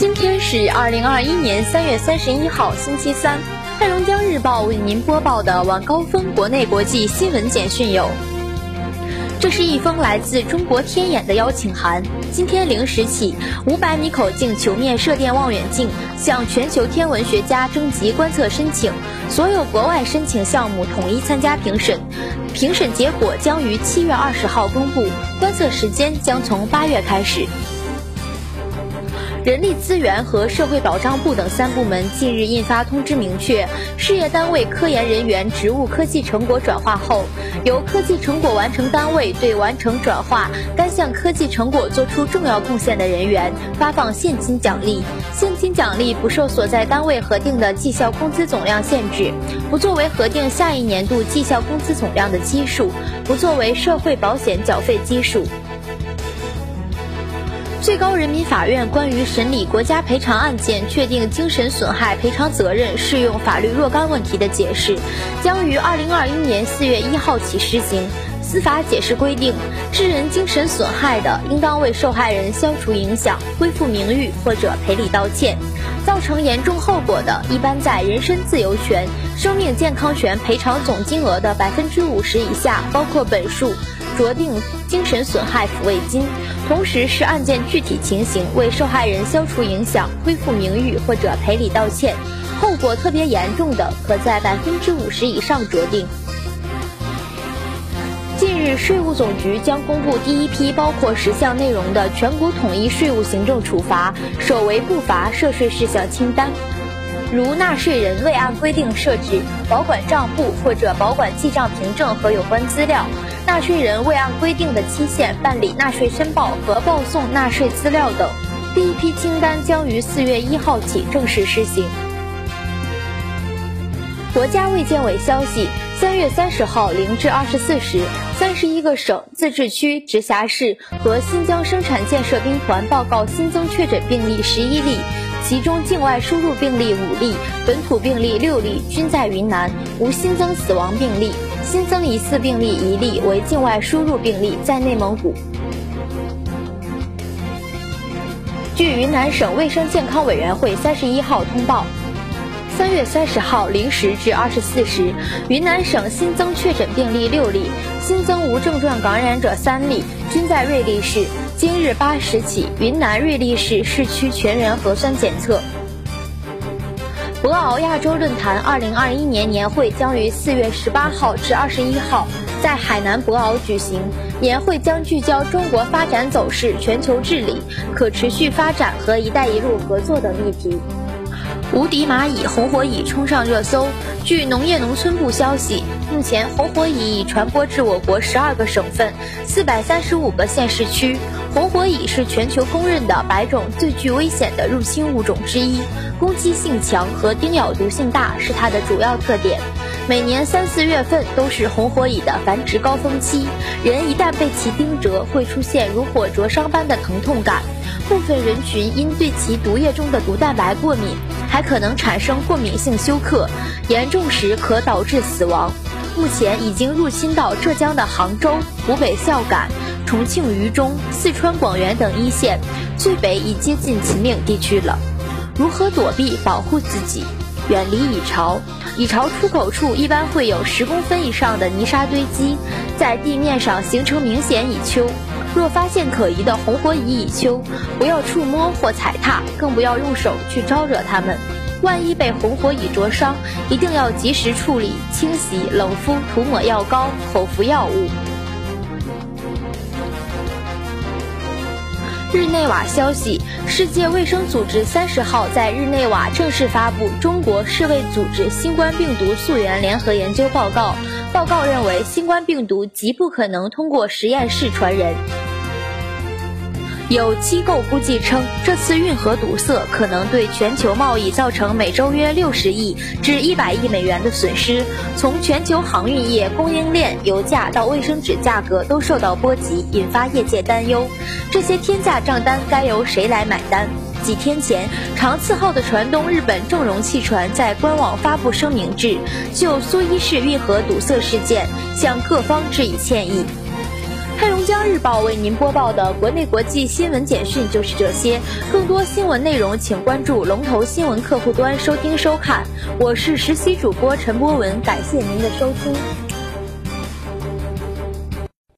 今天是二零二一年三月三十一号，星期三。黑龙江日报为您播报的晚高峰国内国际新闻简讯有：这是一封来自中国天眼的邀请函。今天零时起，五百米口径球面射电望远镜向全球天文学家征集观测申请，所有国外申请项目统一参加评审，评审结果将于七月二十号公布，观测时间将从八月开始。人力资源和社会保障部等三部门近日印发通知，明确事业单位科研人员职务科技成果转化后，由科技成果完成单位对完成转化该项科技成果作出重要贡献的人员发放现金奖励。现金奖励不受所在单位核定的绩效工资总量限制，不作为核定下一年度绩效工资总量的基数，不作为社会保险缴费基数。最高人民法院关于审理国家赔偿案件确定精神损害赔偿责任适用法律若干问题的解释，将于二零二一年四月一号起施行。司法解释规定，致人精神损害的，应当为受害人消除影响、恢复名誉或者赔礼道歉；造成严重后果的，一般在人身自由权、生命健康权赔偿总金额的百分之五十以下（包括本数）。酌定精神损害抚慰金，同时视案件具体情形为受害人消除影响、恢复名誉或者赔礼道歉；后果特别严重的，可在百分之五十以上酌定。近日，税务总局将公布第一批包括十项内容的全国统一税务行政处罚首违不罚涉税事项清单。如纳税人未按规定设置保管账簿或者保管记账凭证和有关资料，纳税人未按规定的期限办理纳税申报和报送纳税资料等，第一批清单将于四月一号起正式施行。国家卫健委消息，三月三十号零至二十四时，三十一个省、自治区、直辖市和新疆生产建设兵团报告新增确诊病例十一例。其中境外输入病例五例，本土病例六例，均在云南，无新增死亡病例。新增疑似病例一例为境外输入病例，在内蒙古。据云南省卫生健康委员会三十一号通报，三月三十号零时至二十四时，云南省新增确诊病例六例，新增无症状感染者三例，均在瑞丽市。今日八时起，云南瑞丽市市区全员核酸检测。博鳌亚洲论坛二零二一年年会将于四月十八号至二十一号在海南博鳌举行，年会将聚焦中国发展走势、全球治理、可持续发展和“一带一路”合作等议题。无敌蚂蚁红火蚁冲上热搜。据农业农村部消息，目前红火蚁已传播至我国十二个省份、四百三十五个县市区。红火蚁是全球公认的百种最具危险的入侵物种之一，攻击性强和叮咬毒性大是它的主要特点。每年三四月份都是红火蚁的繁殖高峰期，人一旦被其叮蛰，会出现如火灼伤般的疼痛感。部分人群因对其毒液中的毒蛋白过敏，还可能产生过敏性休克，严重时可导致死亡。目前已经入侵到浙江的杭州、湖北孝感、重庆渝中、四川广元等一线，最北已接近秦岭地区了。如何躲避保护自己？远离蚁巢。蚁巢出口处一般会有十公分以上的泥沙堆积，在地面上形成明显蚁丘。若发现可疑的红火蚁蚁丘，不要触摸或踩踏，更不要用手去招惹它们。万一被红火蚁灼伤，一定要及时处理、清洗、冷敷、涂抹药膏、口服药物。日内瓦消息：世界卫生组织三十号在日内瓦正式发布中国世卫组织新冠病毒溯源联合研究报告。报告认为，新冠病毒极不可能通过实验室传人。有机构估计称，这次运河堵塞可能对全球贸易造成每周约六十亿至一百亿美元的损失。从全球航运业、供应链、油价到卫生纸价格都受到波及，引发业界担忧。这些天价账单该由谁来买单？几天前，长次号的船东日本正荣汽船在官网发布声明致，就苏伊士运河堵塞事件向各方致以歉意。黑龙江日报为您播报的国内国际新闻简讯就是这些，更多新闻内容请关注龙头新闻客户端收听收看。我是实习主播陈博文，感谢您的收听。